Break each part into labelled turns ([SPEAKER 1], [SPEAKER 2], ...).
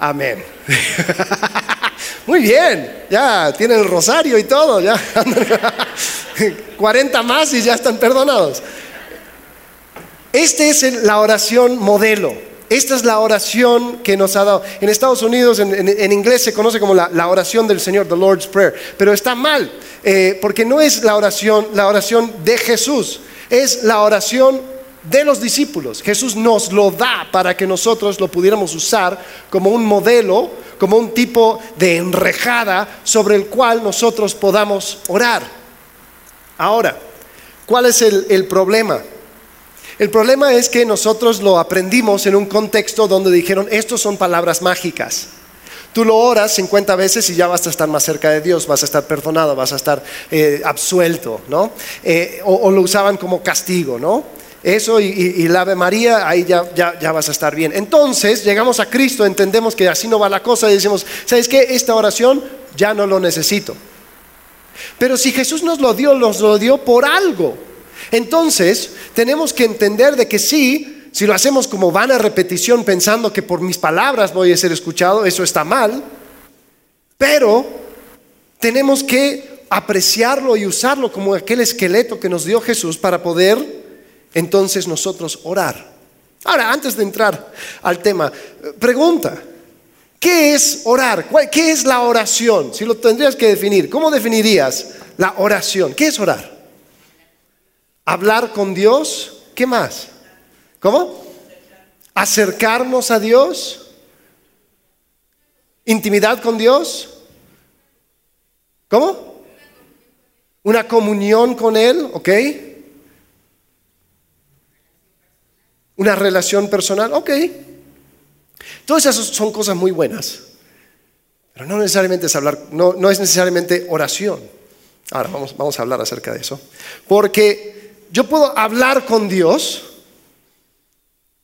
[SPEAKER 1] Amén. Muy bien, ya tienen el rosario y todo, ya. 40 más y ya están perdonados. Esta es la oración modelo. Esta es la oración que nos ha dado. En Estados Unidos, en, inglés se conoce como la, oración del Señor, the Lord's Prayer. Pero está mal, eh, porque no es la oración, la oración de Jesús, es la oración de los discípulos. Jesús nos lo da para que nosotros lo pudiéramos usar como un modelo, como un tipo de enrejada sobre el cual nosotros podamos orar. Ahora, ¿cuál es el, problema? El problema es que nosotros lo aprendimos en un contexto donde dijeron, estos son palabras mágicas. Tú lo oras 50 veces y ya vas a estar más cerca de Dios, vas a estar perdonado, vas a estar eh, absuelto, ¿no? Eh, o, o, lo usaban como castigo, ¿no? Eso y, la Ave María, ahí ya, ya, vas a estar bien. Entonces llegamos a Cristo, entendemos que así no va la cosa y decimos, ¿sabes qué? Esta oración ya no lo necesito. Pero si Jesús nos lo dio, nos lo dio por algo. Entonces tenemos que entender de que sí, si lo hacemos como vana repetición pensando que por mis palabras voy a ser escuchado, eso está mal. Pero tenemos que apreciarlo y usarlo como aquel esqueleto que nos dio Jesús para poder entonces nosotros orar. Ahora, antes de entrar al tema, pregunta, ¿qué es orar? ¿Qué es la oración? Si lo tendrías que definir, ¿cómo definirías la oración? ¿Qué es orar? ¿Hablar con Dios? ¿Qué más? ¿Cómo? ¿Acercarnos a Dios? ¿Intimidad con Dios? ¿Cómo? Una comunión con Él, ¿ok? Una relación personal, ok. Todas esas son cosas muy buenas, pero no necesariamente es hablar, no, no es necesariamente oración. Ahora vamos, vamos a hablar acerca de eso. Porque yo puedo hablar con Dios,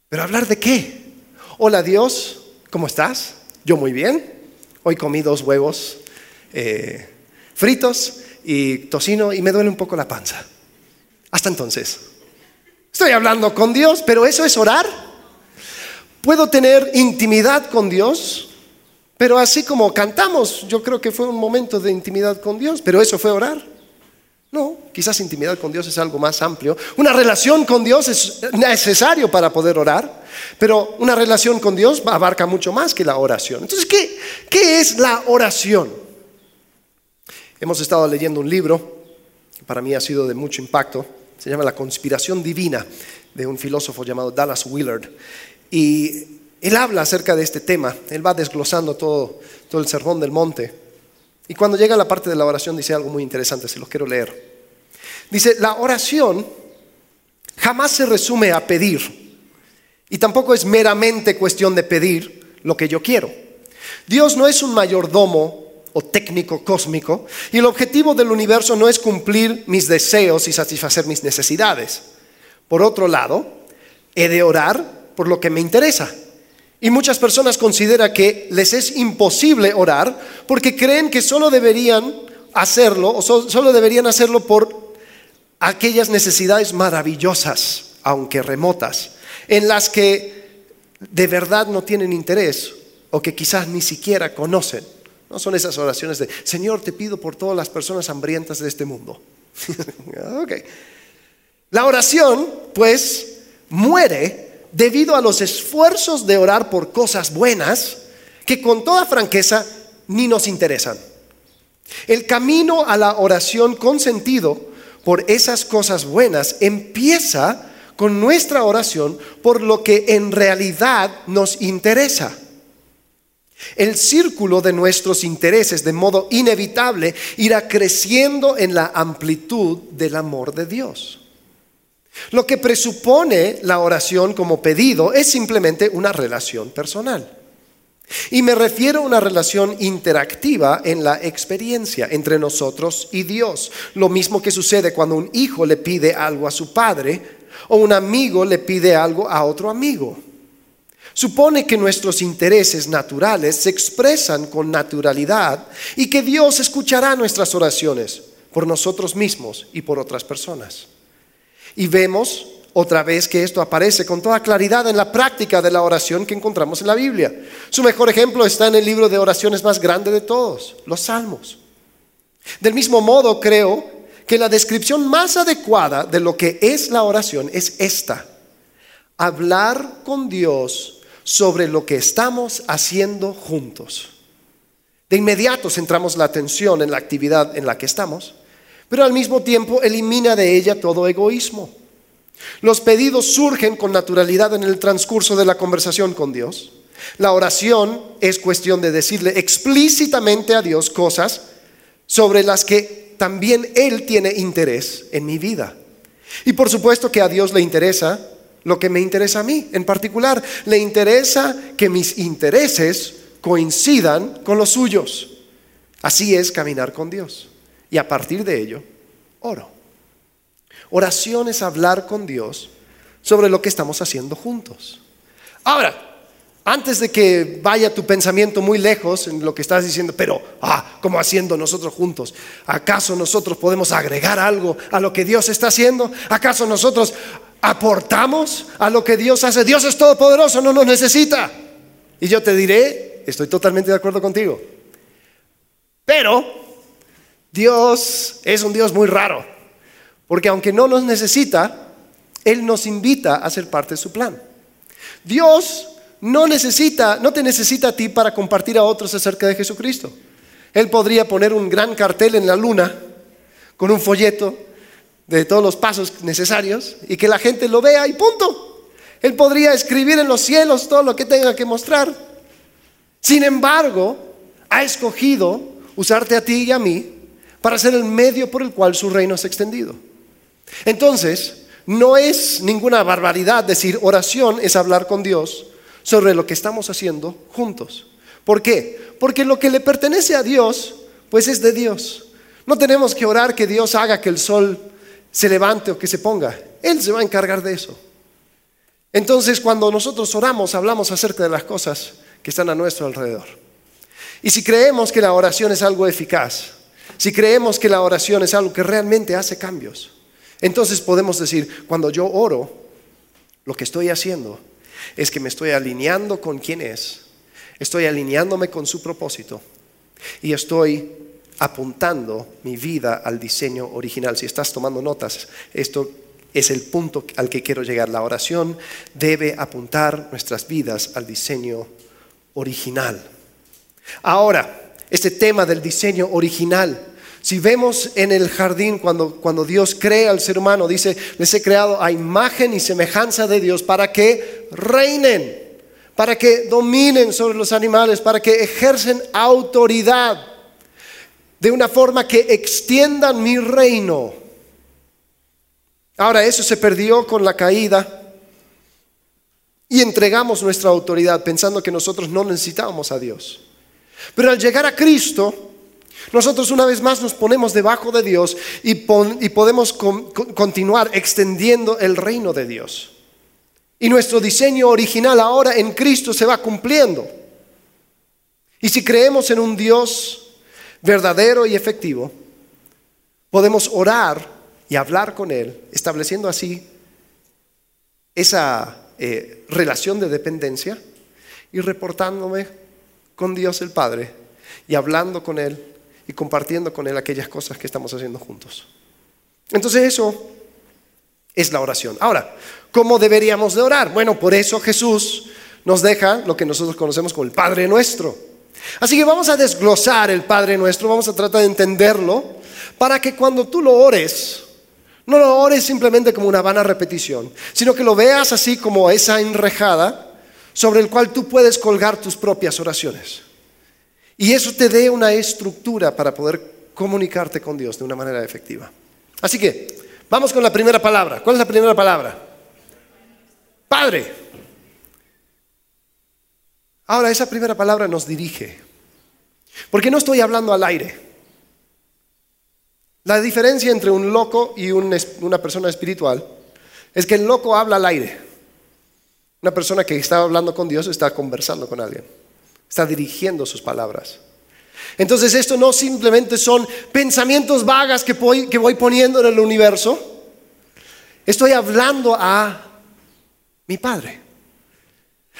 [SPEAKER 1] pero hablar de qué? Hola Dios, ¿cómo estás? Yo muy bien. Hoy comí dos huevos eh, fritos y tocino y me duele un poco la panza. Hasta entonces. Estoy hablando con Dios, pero eso es orar. Puedo tener intimidad con Dios, pero así como cantamos, yo creo que fue un momento de intimidad con Dios, pero eso fue orar. No, quizás intimidad con Dios es algo más amplio. Una relación con Dios es necesario para poder orar, pero una relación con Dios abarca mucho más que la oración. Entonces, ¿qué, es la oración? Hemos estado leyendo un libro que para mí ha sido de mucho impacto se llama La conspiración divina de un filósofo llamado Dallas Willard. Y él habla acerca de este tema, él va desglosando todo, todo el sermón del monte. Y cuando llega a la parte de la oración dice algo muy interesante, se lo quiero leer. Dice, la oración jamás se resume a pedir y tampoco es meramente cuestión de pedir lo que yo quiero. Dios no es un mayordomo o técnico cósmico, y el objetivo del universo no es cumplir mis deseos y satisfacer mis necesidades. Por otro lado, he de orar por lo que me interesa. Y muchas personas consideran que les es imposible orar porque creen que solo deberían hacerlo o solo deberían hacerlo por aquellas necesidades maravillosas, aunque remotas, en las que de verdad no tienen interés o que quizás ni siquiera conocen. No son esas oraciones de, Señor, te pido por todas las personas hambrientas de este mundo. La oración, pues, muere debido a los esfuerzos de orar por cosas buenas que con toda franqueza ni nos interesan. El camino a la oración con sentido por esas cosas buenas empieza con nuestra oración por lo que en realidad nos interesa. El círculo de nuestros intereses de modo inevitable irá creciendo en la amplitud del amor de Dios. Lo que presupone la oración como pedido es simplemente una relación personal. Y me refiero a una relación interactiva en la experiencia entre nosotros y Dios. Lo mismo que sucede cuando un hijo le pide algo a su padre o un amigo le pide algo a otro amigo. Supone que nuestros intereses naturales se expresan con naturalidad y que Dios escuchará nuestras oraciones por nosotros mismos y por otras personas. Y vemos otra vez que esto aparece con toda claridad en la práctica de la oración que encontramos en la Biblia. Su mejor ejemplo está en el libro de oraciones más grande de todos, los Salmos. Del mismo modo, creo que la descripción más adecuada de lo que es la oración es esta. Hablar con Dios sobre lo que estamos haciendo juntos. De inmediato centramos la atención en la actividad en la que estamos, pero al mismo tiempo elimina de ella todo egoísmo. Los pedidos surgen con naturalidad en el transcurso de la conversación con Dios. La oración es cuestión de decirle explícitamente a Dios cosas sobre las que también Él tiene interés en mi vida. Y por supuesto que a Dios le interesa lo que me interesa a mí en particular. Le interesa que mis intereses coincidan con los suyos. Así es caminar con Dios. Y a partir de ello, oro. Oración es hablar con Dios sobre lo que estamos haciendo juntos. Ahora, antes de que vaya tu pensamiento muy lejos en lo que estás diciendo, pero, ah, ¿cómo haciendo nosotros juntos? ¿Acaso nosotros podemos agregar algo a lo que Dios está haciendo? ¿Acaso nosotros aportamos a lo que Dios hace? Dios es todopoderoso, no nos necesita. Y yo te diré, estoy totalmente de acuerdo contigo. Pero Dios es un Dios muy raro. Porque aunque no nos necesita, Él nos invita a ser parte de su plan. Dios no necesita, no te necesita a ti para compartir a otros acerca de Jesucristo. Él podría poner un gran cartel en la luna con un folleto de todos los pasos necesarios y que la gente lo vea y punto. Él podría escribir en los cielos todo lo que tenga que mostrar. Sin embargo, ha escogido usarte a ti y a mí para ser el medio por el cual su reino es extendido. Entonces, no es ninguna barbaridad decir oración es hablar con Dios sobre lo que estamos haciendo juntos. ¿Por qué? Porque lo que le pertenece a Dios, pues es de Dios. No tenemos que orar que Dios haga que el sol se levante o que se ponga. Él se va a encargar de eso. Entonces, cuando nosotros oramos, hablamos acerca de las cosas que están a nuestro alrededor. Y si creemos que la oración es algo eficaz, si creemos que la oración es algo que realmente hace cambios, entonces podemos decir, cuando yo oro, lo que estoy haciendo es que me estoy alineando con quién es, estoy alineándome con su propósito y estoy apuntando mi vida al diseño original. Si estás tomando notas, esto es el punto al que quiero llegar. La oración debe apuntar nuestras vidas al diseño original. Ahora, este tema del diseño original si vemos en el jardín cuando, cuando Dios crea al ser humano, dice, les he creado a imagen y semejanza de Dios para que reinen, para que dominen sobre los animales, para que ejercen autoridad de una forma que extiendan mi reino. Ahora eso se perdió con la caída y entregamos nuestra autoridad pensando que nosotros no necesitábamos a Dios. Pero al llegar a Cristo, nosotros una vez más nos ponemos debajo de Dios y, podemos continuar extendiendo el reino de Dios. Y nuestro diseño original ahora en Cristo se va cumpliendo. Y si creemos en un Dios verdadero y efectivo, podemos orar y hablar con Él, estableciendo así esa eh, relación de dependencia y reportándome con Dios el Padre y hablando con Él y compartiendo con Él aquellas cosas que estamos haciendo juntos. Entonces eso es la oración. Ahora, ¿cómo deberíamos de orar? Bueno, por eso Jesús nos deja lo que nosotros conocemos como el Padre Nuestro. Así que vamos a desglosar el Padre Nuestro, vamos a tratar de entenderlo, para que cuando tú lo ores, no lo ores simplemente como una vana repetición, sino que lo veas así como esa enrejada sobre el cual tú puedes colgar tus propias oraciones. Y eso te dé una estructura para poder comunicarte con Dios de una manera efectiva. Así que, vamos con la primera palabra. ¿Cuál es la primera palabra? Padre. Ahora, esa primera palabra nos dirige. Porque no estoy hablando al aire. La diferencia entre un loco y una persona espiritual es que el loco habla al aire. Una persona que está hablando con Dios está conversando con alguien. Está dirigiendo sus palabras. Entonces esto no simplemente son pensamientos vagas que voy, que voy poniendo en el universo. Estoy hablando a mi Padre.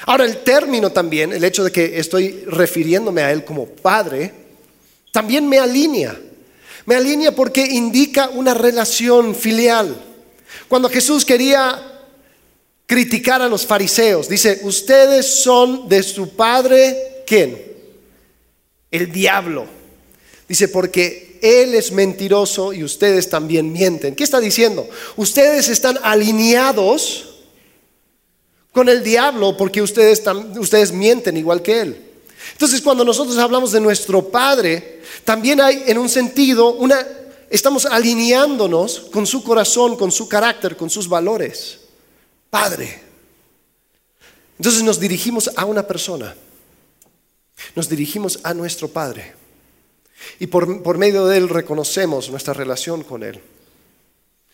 [SPEAKER 1] Ahora el término también, el hecho de que estoy refiriéndome a Él como Padre, también me alinea. Me alinea porque indica una relación filial. Cuando Jesús quería criticar a los fariseos, dice, ustedes son de su padre, ¿quién? El diablo. Dice, porque él es mentiroso y ustedes también mienten. ¿Qué está diciendo? Ustedes están alineados con el diablo porque ustedes, ustedes mienten igual que él. Entonces, cuando nosotros hablamos de nuestro Padre, también hay en un sentido una estamos alineándonos con su corazón, con su carácter, con sus valores. Padre. Entonces nos dirigimos a una persona. Nos dirigimos a nuestro Padre. Y por, por, medio de Él reconocemos nuestra relación con Él.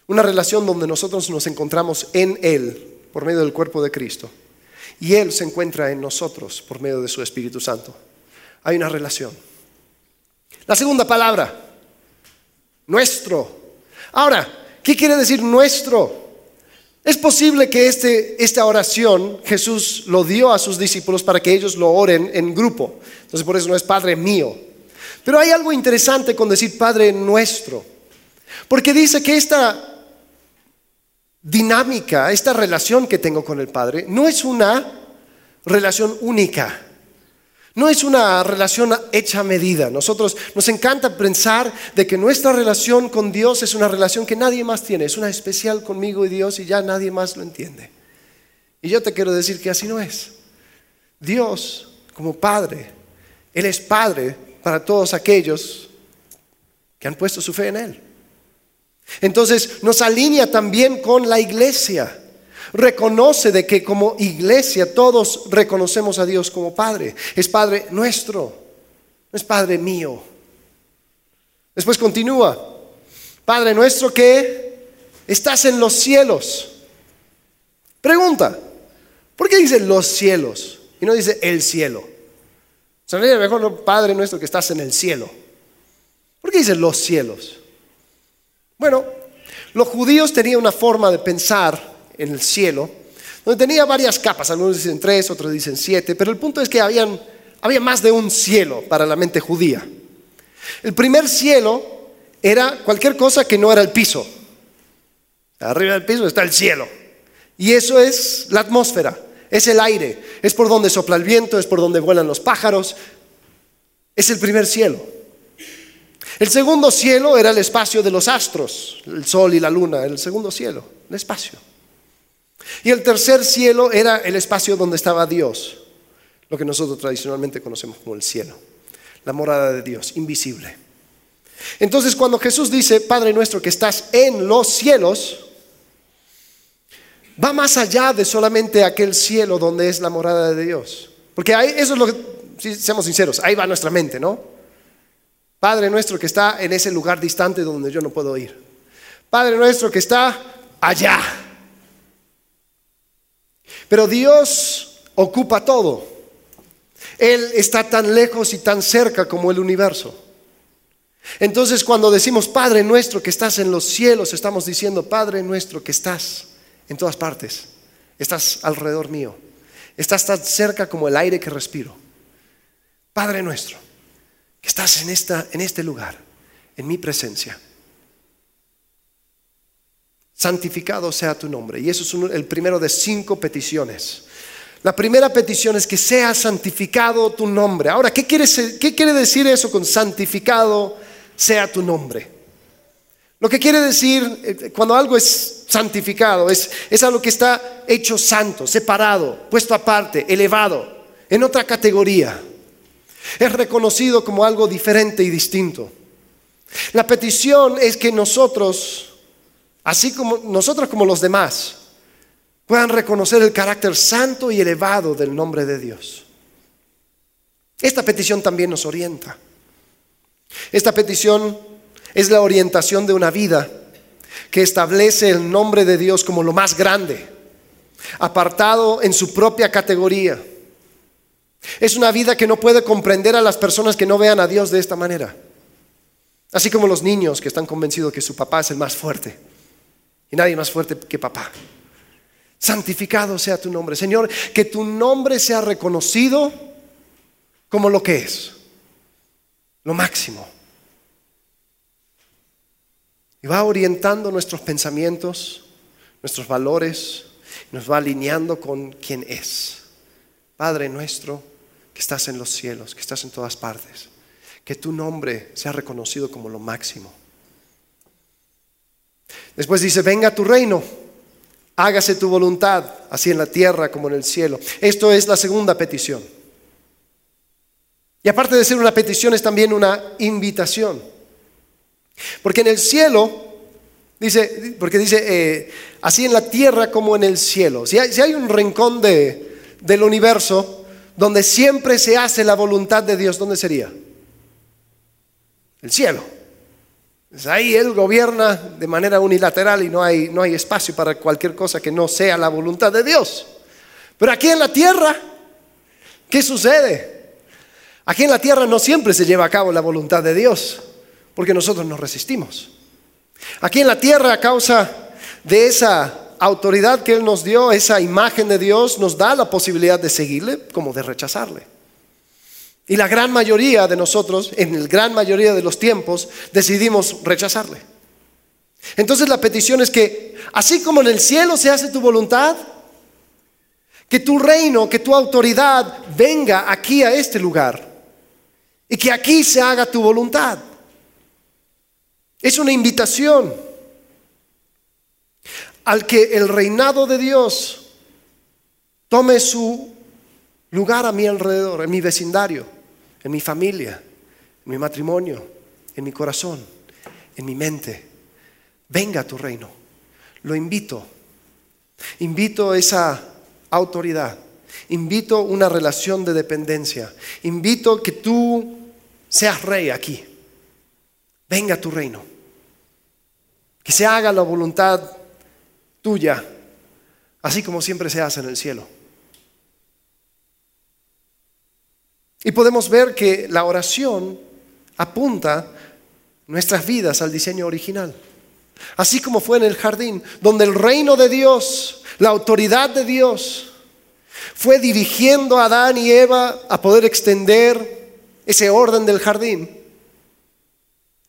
[SPEAKER 1] Una relación donde nosotros nos encontramos en Él por medio del cuerpo de Cristo. Y Él se encuentra en nosotros por medio de su Espíritu Santo. Hay una relación. La segunda palabra, nuestro. Ahora, ¿qué quiere decir nuestro? Es posible que este, esta oración Jesús lo dio a sus discípulos para que ellos lo oren en grupo. Entonces por eso no es Padre mío. Pero hay algo interesante con decir Padre nuestro. Porque dice que esta dinámica, esta relación que tengo con el Padre, no es una relación única. No es una relación hecha a medida. Nosotros nos encanta pensar de que nuestra relación con Dios es una relación que nadie más tiene, es una especial conmigo y Dios y ya nadie más lo entiende. Y yo te quiero decir que así no es. Dios, como Padre, Él es Padre para todos aquellos que han puesto su fe en Él. Entonces nos alinea también con la iglesia reconoce de que como iglesia todos reconocemos a Dios como Padre. Es Padre nuestro, no es Padre mío. Después continúa, Padre nuestro que estás en los cielos. Pregunta, ¿por qué dice los cielos y no dice el cielo? Sería mejor no, Padre nuestro que estás en el cielo. ¿Por qué dice los cielos? Bueno, los judíos tenían una forma de pensar en el cielo, donde tenía varias capas, algunos dicen tres, otros dicen siete, pero el punto es que habían, había más de un cielo para la mente judía. El primer cielo era cualquier cosa que no era el piso. Arriba del piso está el cielo. Y eso es la atmósfera, es el aire, es por donde sopla el viento, es por donde vuelan los pájaros. Es el primer cielo. El segundo cielo era el espacio de los astros, el sol y la luna, el segundo cielo, el espacio. Y el tercer cielo era el espacio donde estaba Dios, lo que nosotros tradicionalmente conocemos como el cielo, la morada de Dios, invisible. Entonces cuando Jesús dice, Padre nuestro que estás en los cielos, va más allá de solamente aquel cielo donde es la morada de Dios. Porque ahí, eso es lo que, seamos sinceros, ahí va nuestra mente, ¿no? Padre nuestro que está en ese lugar distante donde yo no puedo ir. Padre nuestro que está allá, pero Dios ocupa todo. Él está tan lejos y tan cerca como el universo. Entonces cuando decimos Padre nuestro que estás en los cielos, estamos diciendo Padre nuestro que estás en todas partes. Estás alrededor mío. Estás tan cerca como el aire que respiro. Padre nuestro, que estás en, esta, en este lugar, en mi presencia santificado sea tu nombre. Y eso es el primero de cinco peticiones. La primera petición es que sea santificado tu nombre. Ahora, ¿qué quiere, ¿qué quiere decir eso con santificado sea tu nombre? Lo que quiere decir eh, cuando algo es santificado es, es algo que está hecho santo, separado, puesto aparte, elevado, en otra categoría. Es reconocido como algo diferente y distinto. La petición es que nosotros así como nosotros como los demás, puedan reconocer el carácter santo y elevado del nombre de Dios. Esta petición también nos orienta. Esta petición es la orientación de una vida que establece el nombre de Dios como lo más grande, apartado en su propia categoría. Es una vida que no puede comprender a las personas que no vean a Dios de esta manera. Así como los niños que están convencidos que su papá es el más fuerte Y nadie más fuerte que papá. Santificado sea tu nombre. Señor, que tu nombre sea reconocido como lo que es, lo máximo. Y va orientando nuestros pensamientos, nuestros valores, nos va alineando con quien es. Padre nuestro, que estás en los cielos, que estás en todas partes, que tu nombre sea reconocido como lo máximo. Después dice, venga tu reino, hágase tu voluntad, así en la tierra como en el cielo. Esto es la segunda petición. Y aparte de ser una petición, es también una invitación. Porque en el cielo, dice, porque dice, eh, así en la tierra como en el cielo. Si hay, un rincón de, del universo donde siempre se hace la voluntad de Dios, ¿dónde sería? El cielo. Pues ahí Él gobierna de manera unilateral y no hay, no hay espacio para cualquier cosa que no sea la voluntad de Dios. Pero aquí en la tierra, ¿qué sucede? Aquí en la tierra no siempre se lleva a cabo la voluntad de Dios porque nosotros nos resistimos. Aquí en la tierra, a causa de esa autoridad que Él nos dio, esa imagen de Dios, nos da la posibilidad de seguirle como de rechazarle. Y la gran mayoría de nosotros, en la gran mayoría de los tiempos, decidimos rechazarle. Entonces la petición es que, así como en el cielo se hace tu voluntad, que tu reino, que tu autoridad venga aquí a este lugar y que aquí se haga tu voluntad. Es una invitación al que el reinado de Dios tome su lugar a mi alrededor, en mi vecindario, en mi familia, en mi matrimonio, en mi corazón, en mi mente. Venga a tu reino. Lo invito. Invito esa autoridad. Invito una relación de dependencia. Invito que tú seas rey aquí. Venga a tu reino. Que se haga la voluntad tuya, así como siempre se hace en el cielo. Y podemos ver que la oración apunta nuestras vidas al diseño original. Así como fue en el jardín, donde el reino de Dios, la autoridad de Dios, fue dirigiendo a Adán y Eva a poder extender ese orden del jardín.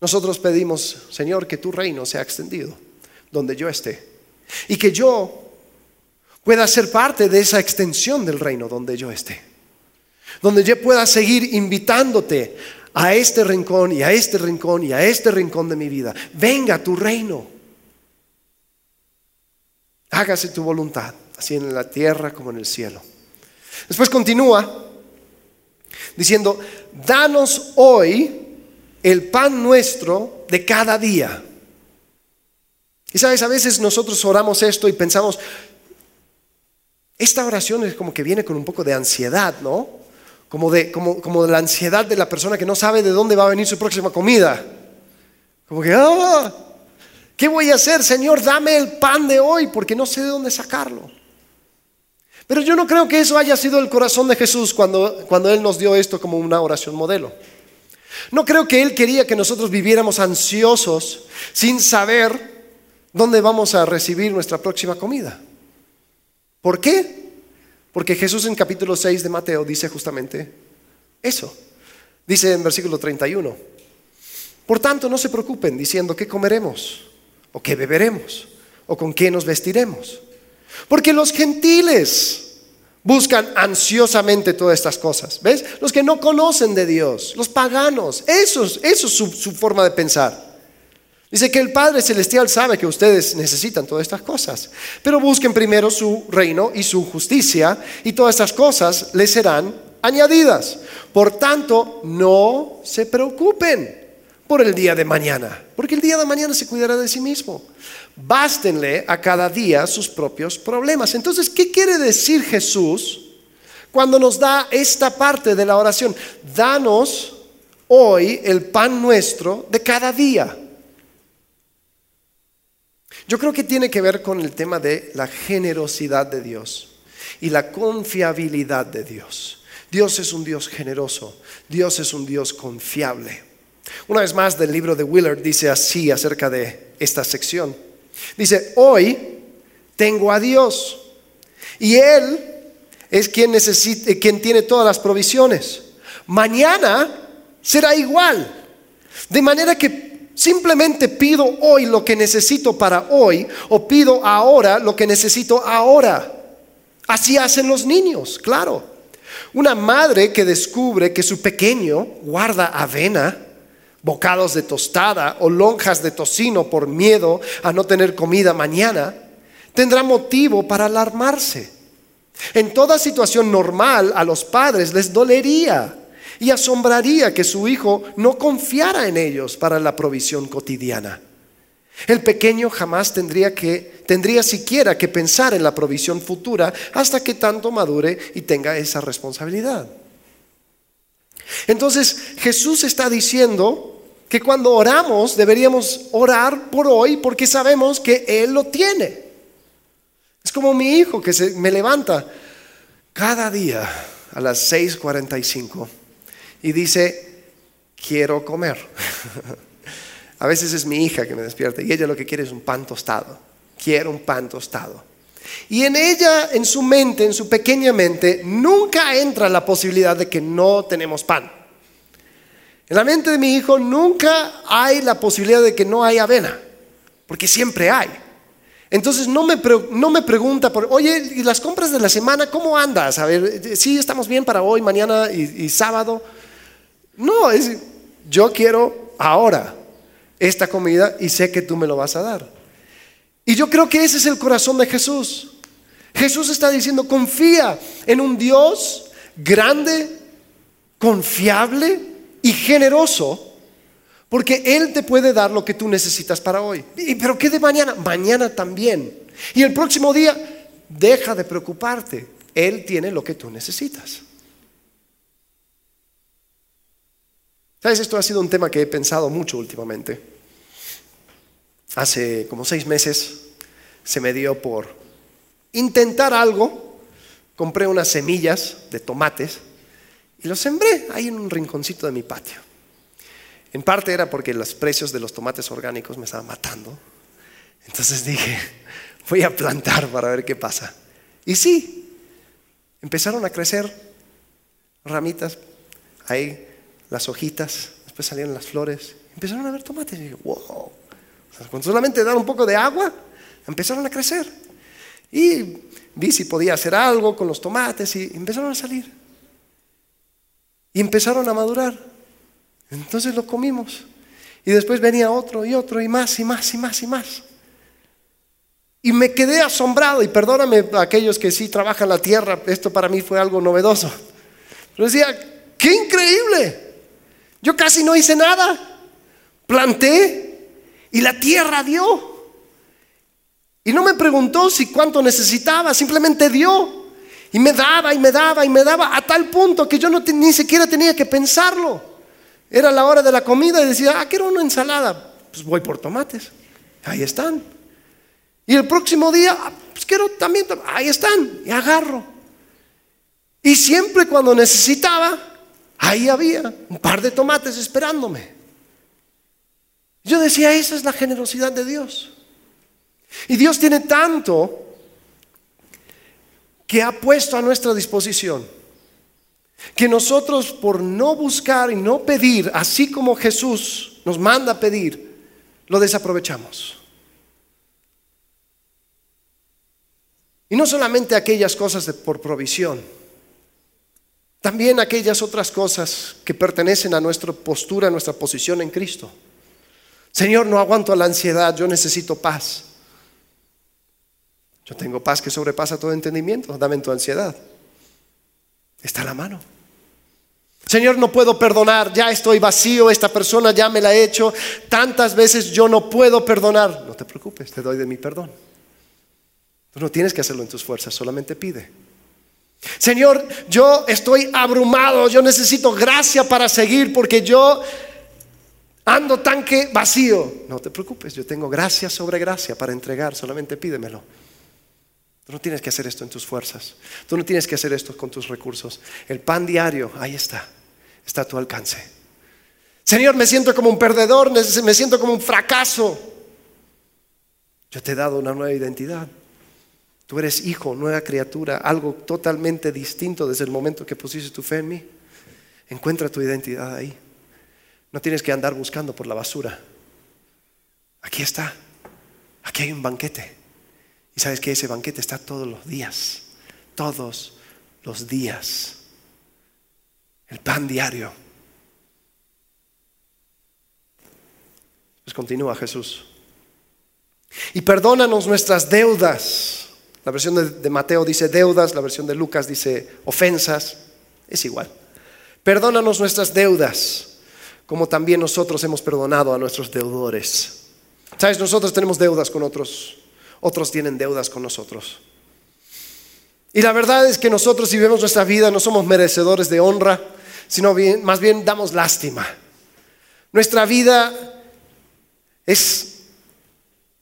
[SPEAKER 1] Nosotros pedimos, Señor, que tu reino sea extendido donde yo esté y que yo pueda ser parte de esa extensión del reino donde yo esté. Donde yo pueda seguir invitándote a este rincón y a este rincón y a este rincón de mi vida. Venga tu reino. Hágase tu voluntad, así en la tierra como en el cielo. Después continúa diciendo, danos hoy el pan nuestro de cada día. Y sabes, a veces nosotros oramos esto y pensamos, esta oración es como que viene con un poco de ansiedad, ¿no? Como de, como, como de la ansiedad de la persona que no sabe de dónde va a venir su próxima comida. Como que, ah, ¿qué voy a hacer, Señor? Dame el pan de hoy porque no sé de dónde sacarlo. Pero yo no creo que eso haya sido el corazón de Jesús cuando, cuando Él nos dio esto como una oración modelo. No creo que Él quería que nosotros viviéramos ansiosos sin saber dónde vamos a recibir nuestra próxima comida. ¿Por qué? Porque Jesús en capítulo 6 de Mateo dice justamente eso. Dice en versículo 31, por tanto no se preocupen diciendo qué comeremos o qué beberemos o con qué nos vestiremos. Porque los gentiles buscan ansiosamente todas estas cosas. ¿Ves? Los que no conocen de Dios, los paganos, eso, eso es su, su forma de pensar. Dice que el Padre Celestial sabe que ustedes necesitan todas estas cosas, pero busquen primero su reino y su justicia y todas estas cosas les serán añadidas. Por tanto, no se preocupen por el día de mañana, porque el día de mañana se cuidará de sí mismo. Bástenle a cada día sus propios problemas. Entonces, ¿qué quiere decir Jesús cuando nos da esta parte de la oración? Danos hoy el pan nuestro de cada día. Yo creo que tiene que ver con el tema de la generosidad de Dios y la confiabilidad de Dios. Dios es un Dios generoso, Dios es un Dios confiable. Una vez más del libro de Willard dice así acerca de esta sección. Dice, hoy tengo a Dios y Él es quien, quien tiene todas las provisiones. Mañana será igual. De manera que simplemente pido hoy lo que necesito para hoy o pido ahora lo que necesito ahora. Así hacen los niños, claro. Una madre que descubre que su pequeño guarda avena, bocados de tostada o lonjas de tocino por miedo a no tener comida mañana, tendrá motivo para alarmarse. En toda situación normal a los padres les dolería y asombraría que su hijo no confiara en ellos para la provisión cotidiana. El pequeño jamás tendría que tendría siquiera que pensar en la provisión futura hasta que tanto madure y tenga esa responsabilidad. Entonces, Jesús está diciendo que cuando oramos deberíamos orar por hoy porque sabemos que él lo tiene. Es como mi hijo que se me levanta cada día a las 6:45 y dice, quiero comer. A veces es mi hija que me despierta y ella lo que quiere es un pan tostado. Quiero un pan tostado. Y en ella, en su mente, en su pequeña mente, nunca entra la posibilidad de que no tenemos pan. En la mente de mi hijo nunca hay la posibilidad de que no hay avena, porque siempre hay. Entonces no me, no me pregunta por, oye, ¿y las compras de la semana cómo andas? A ver, sí, estamos bien para hoy, mañana y sábado. No, es, yo quiero ahora esta comida y sé que tú me lo vas a dar. Y yo creo que ese es el corazón de Jesús. Jesús está diciendo, confía en un Dios grande, confiable y generoso, porque Él te puede dar lo que tú necesitas para hoy. ¿Pero qué de mañana? Mañana también. Y el próximo día, deja de preocuparte. Él tiene lo que tú necesitas. ¿Sabes? Esto ha sido un tema que he pensado mucho últimamente. Hace como seis meses se me dio por intentar algo. Compré unas semillas de tomates y los sembré ahí en un rinconcito de mi patio. En parte era porque los precios de los tomates orgánicos me estaban matando. Entonces dije, voy a plantar para ver qué pasa. Y sí, empezaron a crecer ramitas ahí las hojitas, después salían las flores, empezaron a ver tomates. Y wow. con solamente dar un poco de agua, empezaron a crecer. Y vi si podía hacer algo con los tomates y empezaron a salir. Y empezaron a madurar. Entonces lo comimos. Y después venía otro y otro y más y más y más y más. Y me quedé asombrado, y perdóname a aquellos que sí trabajan la tierra, esto para mí fue algo novedoso. Pero decía, qué increíble. Yo casi no hice nada. Planté y la tierra dio. Y no me preguntó si cuánto necesitaba, simplemente dio. Y me daba y me daba y me daba a tal punto que yo no ni siquiera tenía que pensarlo. Era la hora de la comida y decía, ah, quiero una ensalada. Pues voy por tomates. Ahí están. Y el próximo día, ah, pues quiero también, ahí están. Y agarro. Y siempre cuando necesitaba, Ahí había un par de tomates esperándome. Yo decía, esa es la generosidad de Dios. Y Dios tiene tanto que ha puesto a nuestra disposición que nosotros por no buscar y no pedir, así como Jesús nos manda a pedir, lo desaprovechamos. Y no solamente aquellas cosas de, por provisión, también aquellas otras cosas que pertenecen a nuestra postura, a nuestra posición en Cristo. Señor, no aguanto la ansiedad, yo necesito paz. Yo tengo paz que sobrepasa todo entendimiento, dame tu ansiedad. Está a la mano. Señor, no puedo perdonar, ya estoy vacío, esta persona ya me la he hecho, tantas veces yo no puedo perdonar. No te preocupes, te doy de mi perdón. Tú no tienes que hacerlo en tus fuerzas, solamente pide. Señor, yo estoy abrumado, yo necesito gracia para seguir porque yo ando tanque vacío. No te preocupes, yo tengo gracia sobre gracia para entregar, solamente pídemelo. Tú no tienes que hacer esto en tus fuerzas, tú no tienes que hacer esto con tus recursos. El pan diario, ahí está, está a tu alcance. Señor, me siento como un perdedor, me siento como un fracaso. Yo te he dado una nueva identidad. Eres hijo, nueva criatura, algo totalmente distinto desde el momento que pusiste tu fe en mí. Encuentra tu identidad ahí. No tienes que andar buscando por la basura. Aquí está. Aquí hay un banquete. Y sabes que ese banquete está todos los días. Todos los días. El pan diario. Pues continúa Jesús. Y perdónanos nuestras deudas. La versión de, Mateo dice deudas, la versión de Lucas dice ofensas. Es igual. Perdónanos nuestras deudas, como también nosotros hemos perdonado a nuestros deudores. Sabes, nosotros tenemos deudas con otros, otros tienen deudas con nosotros. Y la verdad es que nosotros si vemos nuestra vida no somos merecedores de honra, sino más bien damos lástima. Nuestra vida es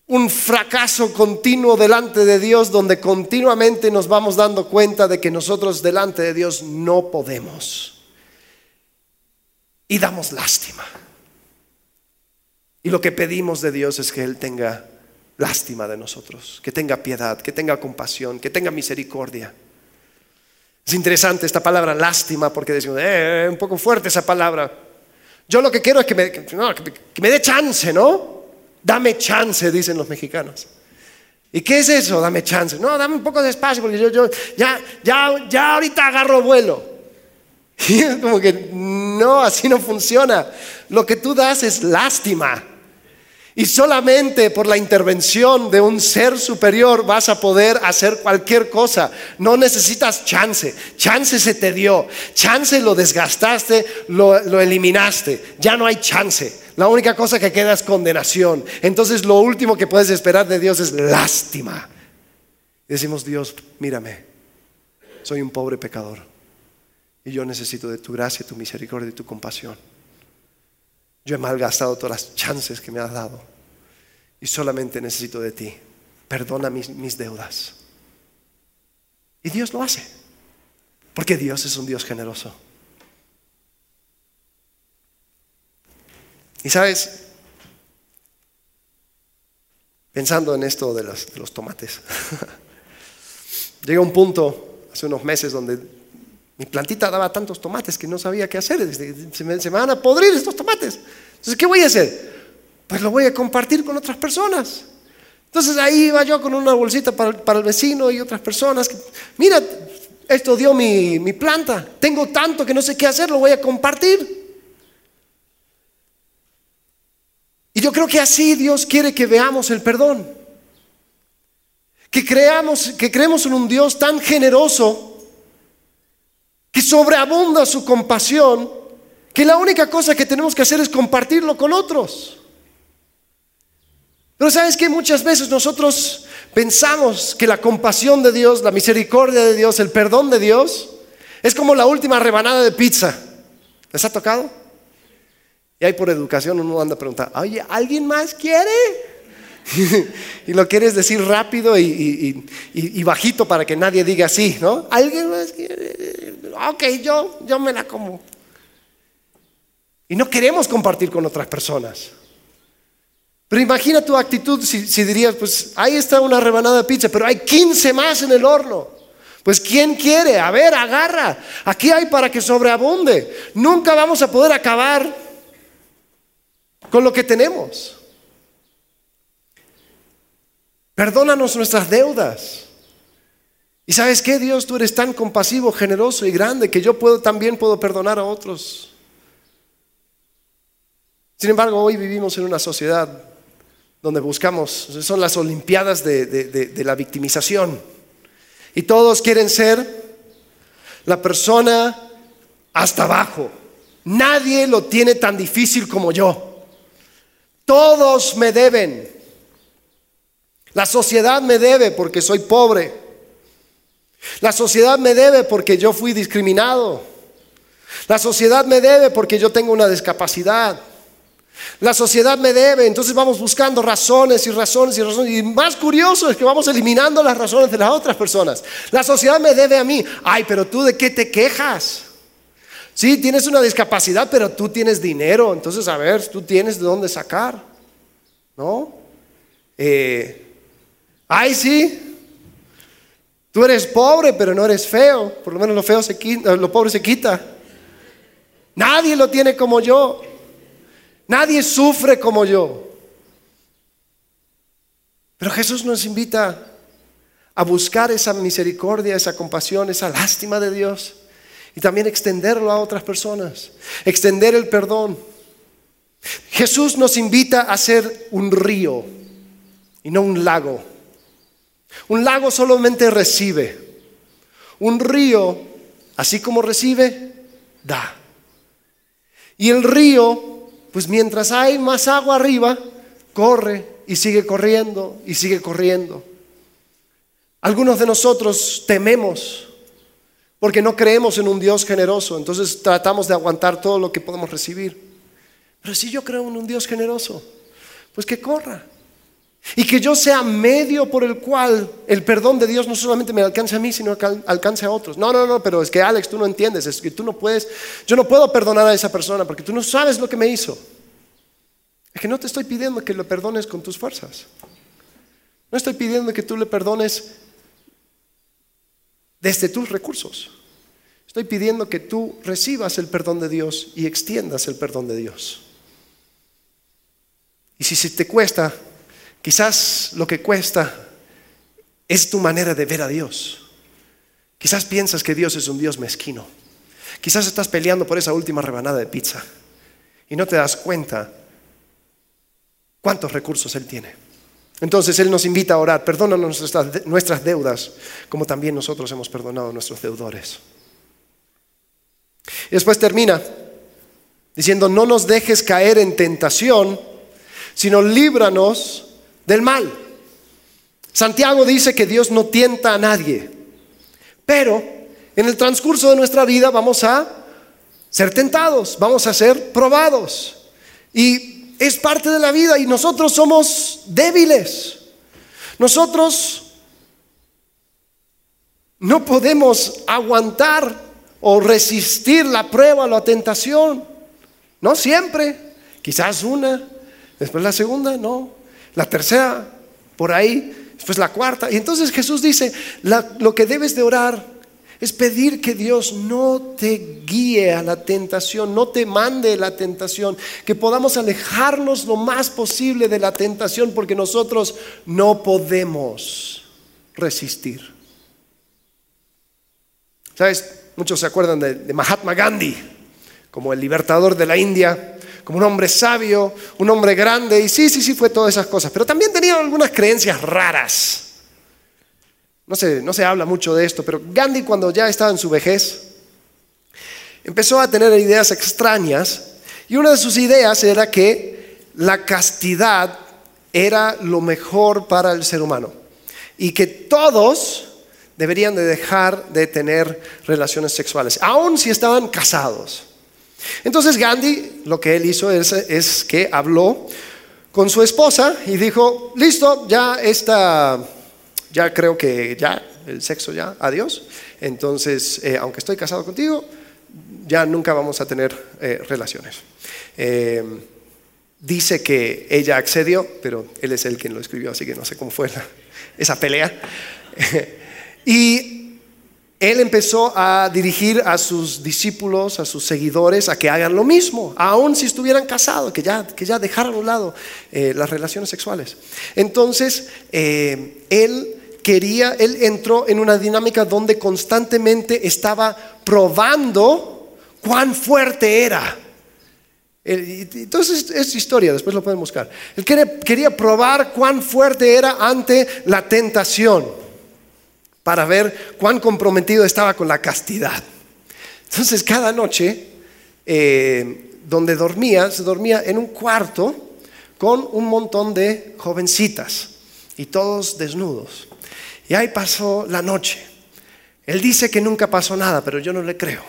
[SPEAKER 1] un fracaso continuo delante de Dios donde continuamente nos vamos dando cuenta de que nosotros delante de Dios no podemos. Y damos lástima. Y lo que pedimos de Dios es que Él tenga lástima de nosotros, que tenga piedad, que tenga compasión, que tenga misericordia. Es interesante esta palabra lástima porque decimos, eh, un poco fuerte esa palabra. Yo lo que quiero es que me, que me dé chance, ¿no? Dame chance, dicen los mexicanos. ¿Y qué es eso? Dame chance. No, dame un poco de espacio porque yo, yo ya, ya, ya ahorita agarro vuelo. Y es como que no, así no funciona. Lo que tú das es lástima. Y solamente por la intervención de un ser superior vas a poder hacer cualquier cosa. No necesitas chance. Chance se te dio. Chance lo desgastaste, lo, lo, eliminaste. Ya no hay chance. La única cosa que queda es condenación. Entonces lo último que puedes esperar de Dios es lástima. Decimos, Dios, mírame. Soy un pobre pecador. Y yo necesito de tu gracia, tu misericordia y tu compasión. Yo he malgastado todas las chances que me has dado y solamente necesito de ti. Perdona mis, mis, deudas. Y Dios lo hace, porque Dios es un Dios generoso. Y sabes, pensando en esto de los, de los tomates, llega un punto hace unos meses donde mi plantita daba tantos tomates que no sabía qué hacer. Se me, se me van a podrir estos tomates. Entonces, ¿qué voy a hacer? Pues lo voy a compartir con otras personas. Entonces ahí iba yo con una bolsita para, el vecino y otras personas. Mira, esto dio mi, mi planta. Tengo tanto que no sé qué hacer, lo voy a compartir. Y yo creo que así Dios quiere que veamos el perdón. Que creamos, que creemos en un Dios tan generoso que sobreabunda su compasión, que la única cosa que tenemos que hacer es compartirlo con otros. Pero sabes que muchas veces nosotros pensamos que la compasión de Dios, la misericordia de Dios, el perdón de Dios, es como la última rebanada de pizza. ¿Les ha tocado? Y ahí por educación uno anda a preguntar, oye, ¿alguien más quiere? y lo quieres decir rápido y, y, bajito para que nadie diga así, ¿no? ¿Alguien más quiere? Ok, yo, yo me la como. Y no queremos compartir con otras personas. Pero imagina tu actitud si, si, dirías, pues ahí está una rebanada de pizza, pero hay 15 más en el horno. Pues ¿quién quiere? A ver, agarra. Aquí hay para que sobreabunde. Nunca vamos a poder acabar con lo que tenemos. Perdónanos nuestras deudas. Y sabes qué, Dios, tú eres tan compasivo, generoso y grande que yo puedo, también puedo perdonar a otros. Sin embargo, hoy vivimos en una sociedad donde buscamos, son las Olimpiadas de, la victimización. Y todos quieren ser la persona hasta abajo. Nadie lo tiene tan difícil como yo. Todos me deben. La sociedad me debe porque soy pobre. La sociedad me debe porque yo fui discriminado. La sociedad me debe porque yo tengo una discapacidad. La sociedad me debe, entonces vamos buscando razones y razones y razones. Y más curioso es que vamos eliminando las razones de las otras personas. La sociedad me debe a mí. Ay, pero tú de qué te quejas? Sí, tienes una discapacidad, pero tú tienes dinero. Entonces, a ver, tú tienes de dónde sacar. ¿No? Eh, Ay, sí. Tú eres pobre, pero no eres feo. Por lo menos lo feo se quita, lo pobre se quita. Nadie lo tiene como yo. Nadie sufre como yo. Pero Jesús nos invita a buscar esa misericordia, esa compasión, esa lástima de Dios y también extenderlo a otras personas, extender el perdón. Jesús nos invita a ser un río y no un lago. Un lago solamente recibe. Un río, así como recibe, da. Y el río, pues mientras hay más agua arriba, corre y sigue corriendo y sigue corriendo. Algunos de nosotros tememos porque no creemos en un Dios generoso, entonces tratamos de aguantar todo lo que podemos recibir. Pero si yo creo en un Dios generoso, pues que corra. Y que yo sea medio por el cual el perdón de Dios no solamente me alcance a mí, sino que alcance a otros. No, no, no, pero es que Alex, tú no entiendes, es que tú no puedes, yo no puedo perdonar a esa persona porque tú no sabes lo que me hizo. Es que no te estoy pidiendo que lo perdones con tus fuerzas. No estoy pidiendo que tú le perdones desde tus recursos. Estoy pidiendo que tú recibas el perdón de Dios y extiendas el perdón de Dios. Y si, te cuesta, quizás lo que cuesta es tu manera de ver a Dios. Quizás piensas que Dios es un Dios mezquino. Quizás estás peleando por esa última rebanada de pizza y no te das cuenta cuántos recursos Él tiene. Entonces Él nos invita a orar, perdónanos nuestras, deudas, como también nosotros hemos perdonado a nuestros deudores. Y después termina diciendo, no nos dejes caer en tentación, sino líbranos del mal. Santiago dice que Dios no tienta a nadie, pero en el transcurso de nuestra vida vamos a ser tentados, vamos a ser probados. Y es parte de la vida y nosotros somos débiles. Nosotros no podemos aguantar o resistir la prueba o la tentación. No siempre. Quizás una, después la segunda, no. La tercera, por ahí, después la cuarta. Y entonces Jesús dice, lo que debes de orar es pedir que Dios no te guíe a la tentación, no te mande la tentación, que podamos alejarnos lo más posible de la tentación porque nosotros no podemos resistir. ¿Sabes? Muchos se acuerdan de, Mahatma Gandhi como el libertador de la India, como un hombre sabio, un hombre grande, y sí, sí, sí, fue todas esas cosas, pero también tenía algunas creencias raras. No se, no se habla mucho de esto, pero Gandhi cuando ya estaba en su vejez, empezó a tener ideas extrañas y una de sus ideas era que la castidad era lo mejor para el ser humano y que todos deberían de dejar de tener relaciones sexuales, aun si estaban casados. Entonces Gandhi lo que él hizo es, que habló con su esposa y dijo, listo, ya esta ya creo que ya, el sexo ya, adiós. Entonces, eh, aunque estoy casado contigo, ya nunca vamos a tener eh, relaciones. Eh, dice que ella accedió, pero él es el quien lo escribió, así que no sé cómo fue esa pelea. y él empezó a dirigir a sus discípulos, a sus seguidores, a que hagan lo mismo, aun si estuvieran casados, que ya, que ya dejaran a un lado las relaciones sexuales. Entonces, él quería, él entró en una dinámica donde constantemente estaba probando cuán fuerte era. Entonces es historia, después lo pueden buscar. Él quería, probar cuán fuerte era ante la tentación para ver cuán comprometido estaba con la castidad. Entonces cada noche eh, donde dormía, se dormía en un cuarto con un montón de jovencitas y todos desnudos. Y ahí pasó la noche. Él dice que nunca pasó nada, pero yo no le creo.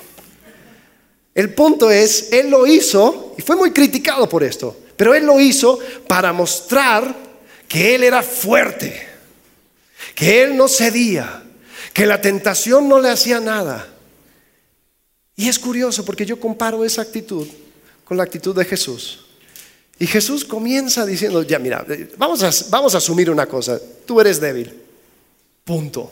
[SPEAKER 1] El punto es, él lo hizo, y fue muy criticado por esto, pero él lo hizo para mostrar que él era fuerte, que él no cedía, que la tentación no le hacía nada. Y es curioso porque yo comparo esa actitud con la actitud de Jesús. Y Jesús comienza diciendo, ya mira, vamos a, vamos a asumir una cosa, tú eres débil. Punto.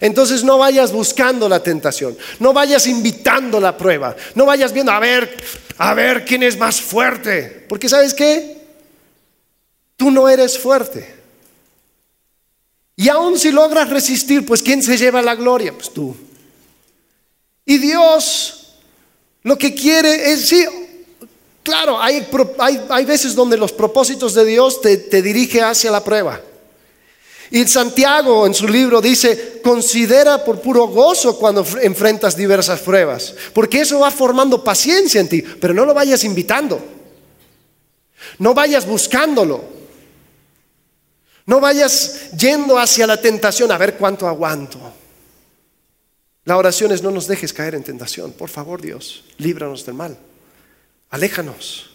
[SPEAKER 1] Entonces no vayas buscando la tentación, no vayas invitando la prueba, no vayas viendo a ver, a ver quién es más fuerte, porque sabes qué, tú no eres fuerte. Y aun si logras resistir, pues ¿quién se lleva la gloria? Pues tú. Y Dios lo que quiere es, sí, claro, hay, hay, veces donde los propósitos de Dios te, te dirige hacia la prueba. Y Santiago en su libro dice, considera por puro gozo cuando enfrentas diversas pruebas, porque eso va formando paciencia en ti, pero no lo vayas invitando, no vayas buscándolo, no vayas yendo hacia la tentación a ver cuánto aguanto. La oración es no nos dejes caer en tentación, por favor Dios, líbranos del mal, aléjanos.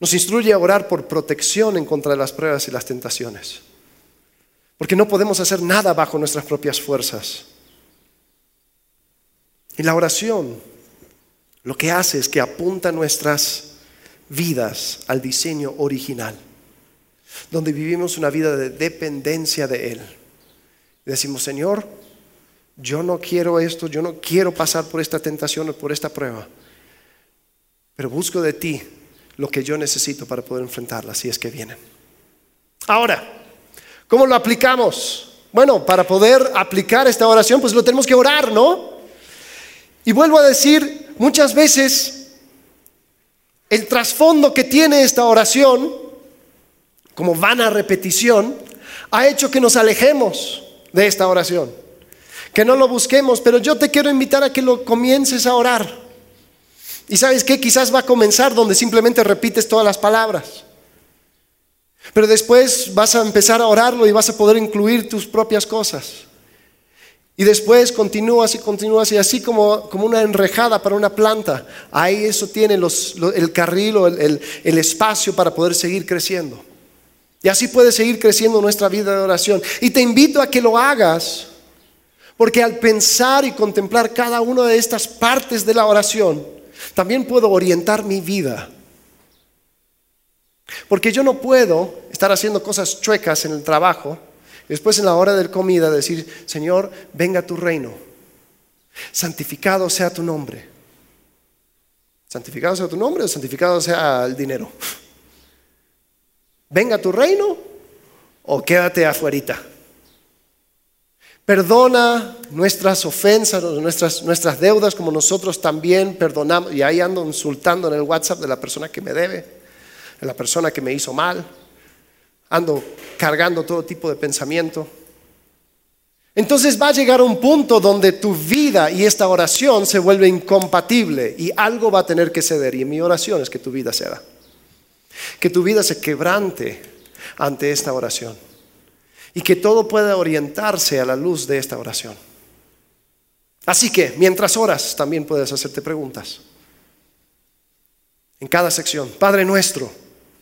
[SPEAKER 1] Nos instruye a orar por protección en contra de las pruebas y las tentaciones. Porque no podemos hacer nada bajo nuestras propias fuerzas. Y la oración lo que hace es que apunta nuestras vidas al diseño original, donde vivimos una vida de dependencia de Él. Decimos, Señor, yo no quiero esto, yo no quiero pasar por esta tentación o por esta prueba, pero busco de ti lo que yo necesito para poder enfrentarla si es que vienen. Ahora, ¿Cómo lo aplicamos? Bueno, para poder aplicar esta oración, pues lo tenemos que orar, ¿no? Y vuelvo a decir, muchas veces el trasfondo que tiene esta oración, como vana repetición, ha hecho que nos alejemos de esta oración, que no lo busquemos, pero yo te quiero invitar a que lo comiences a orar. Y sabes qué, quizás va a comenzar donde simplemente repites todas las palabras. Pero después vas a empezar a orarlo y vas a poder incluir tus propias cosas. Y después continúas y continúas y así como, como una enrejada para una planta. Ahí eso tiene el carril o el espacio para poder seguir creciendo. Y así puede seguir creciendo nuestra vida de oración. Y te invito a que lo hagas, porque al pensar y contemplar cada una de estas partes de la oración, también puedo orientar mi vida porque yo no puedo estar haciendo cosas chuecas en el trabajo y después en la hora de comida decir, Señor, venga tu reino. Santificado sea tu nombre. Santificado sea tu nombre o santificado sea el dinero. Venga tu reino o quédate afuerita. Perdona nuestras ofensas, nuestras, nuestras deudas como nosotros también perdonamos. Y ahí ando insultando en el WhatsApp de la persona que me debe la persona que me hizo mal, ando cargando todo tipo de pensamiento. Entonces va a llegar un punto donde tu vida y esta oración se vuelve incompatible y algo va a tener que ceder. Y mi oración es que tu vida ceda. Que tu vida se quebrante ante esta oración. Y que todo pueda orientarse a la luz de esta oración. Así que mientras oras también puedes hacerte preguntas. En cada sección, Padre nuestro,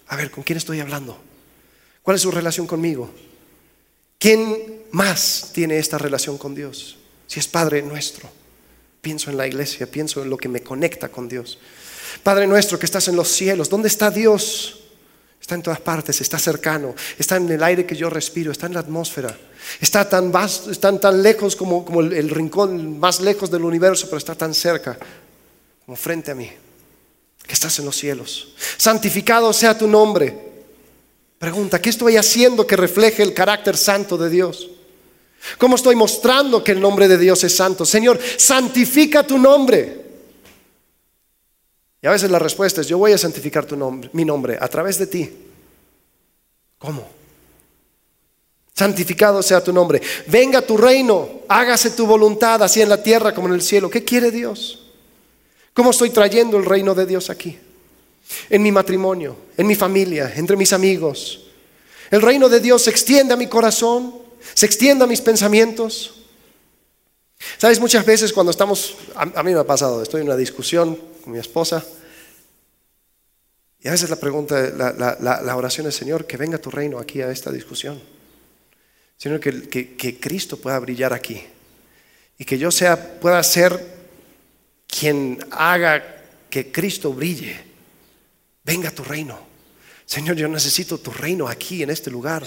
[SPEAKER 1] a ver, ¿con quién estoy hablando? ¿Cuál es su relación conmigo? ¿Quién más tiene esta relación con Dios? Si es Padre nuestro, pienso en la iglesia, pienso en lo que me conecta con Dios. Padre nuestro que estás en los cielos, ¿dónde está Dios? Está en todas partes, está cercano, está en el aire que yo respiro, está en la atmósfera, está tan vasto, está tan lejos como, como el rincón más lejos del universo, pero está tan cerca como frente a mí que estás en los cielos. Santificado sea tu nombre. Pregunta, ¿qué estoy haciendo que refleje el carácter santo de Dios? ¿Cómo estoy mostrando que el nombre de Dios es santo? Señor, santifica tu nombre. Y a veces la respuesta es, yo voy a santificar tu nombre, mi nombre a través de ti. ¿Cómo? Santificado sea tu nombre. Venga tu reino, hágase tu voluntad, así en la tierra como en el cielo. ¿Qué quiere Dios? ¿Cómo estoy trayendo el reino de Dios aquí? En mi matrimonio, en mi familia, entre mis amigos. El reino de Dios se extiende a mi corazón, se extiende a mis pensamientos. Sabes, muchas veces cuando estamos, a, mí me ha pasado, estoy en una discusión con mi esposa, y a veces la pregunta, la, oración es, Señor, que venga tu reino aquí a esta discusión. Señor, que, que Cristo pueda brillar aquí. Y que yo sea, pueda ser quien haga que Cristo brille. Venga tu reino. Señor, yo necesito tu reino aquí, en este lugar.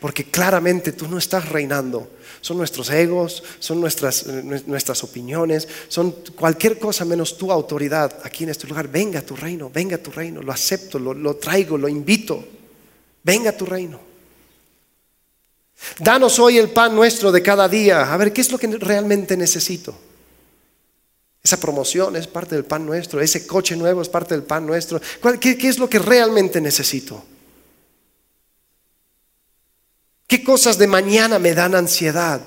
[SPEAKER 1] Porque claramente tú no estás reinando. Son nuestros egos, son nuestras, nuestras opiniones, son cualquier cosa menos tu autoridad aquí en este lugar. Venga a tu reino, venga a tu reino. Lo acepto, lo, lo traigo, lo invito. Venga a tu reino. Danos hoy el pan nuestro de cada día. A ver, ¿qué es lo que realmente necesito? Esa promoción es parte del pan nuestro, ese coche nuevo es parte del pan nuestro. ¿Qué, qué es lo que realmente necesito? ¿Qué cosas de mañana me dan ansiedad?